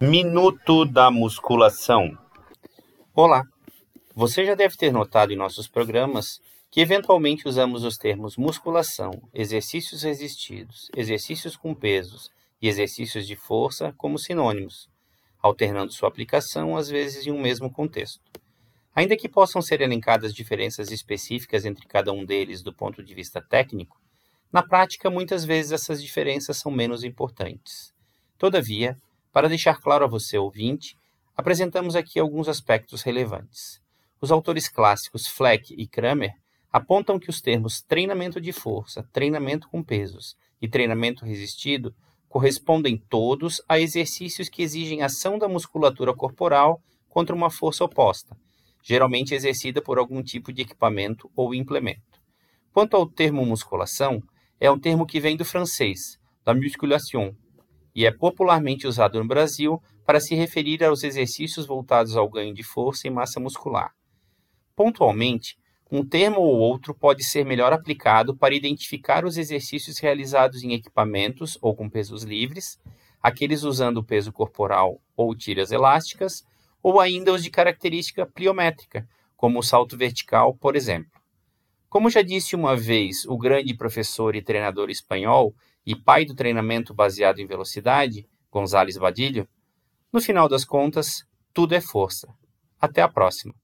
Minuto da musculação. Olá! Você já deve ter notado em nossos programas que eventualmente usamos os termos musculação, exercícios resistidos, exercícios com pesos e exercícios de força como sinônimos, alternando sua aplicação às vezes em um mesmo contexto. Ainda que possam ser elencadas diferenças específicas entre cada um deles do ponto de vista técnico, na prática muitas vezes essas diferenças são menos importantes. Todavia, para deixar claro a você, ouvinte, apresentamos aqui alguns aspectos relevantes. Os autores clássicos Fleck e Kramer apontam que os termos treinamento de força, treinamento com pesos e treinamento resistido correspondem todos a exercícios que exigem ação da musculatura corporal contra uma força oposta, geralmente exercida por algum tipo de equipamento ou implemento. Quanto ao termo musculação, é um termo que vem do francês, la musculation, e é popularmente usado no Brasil para se referir aos exercícios voltados ao ganho de força e massa muscular. Pontualmente, um termo ou outro pode ser melhor aplicado para identificar os exercícios realizados em equipamentos ou com pesos livres, aqueles usando peso corporal ou tiras elásticas, ou ainda os de característica pliométrica, como o salto vertical, por exemplo. Como já disse uma vez o grande professor e treinador espanhol e pai do treinamento baseado em velocidade, Gonzales Badilho, no final das contas, tudo é força. Até a próxima!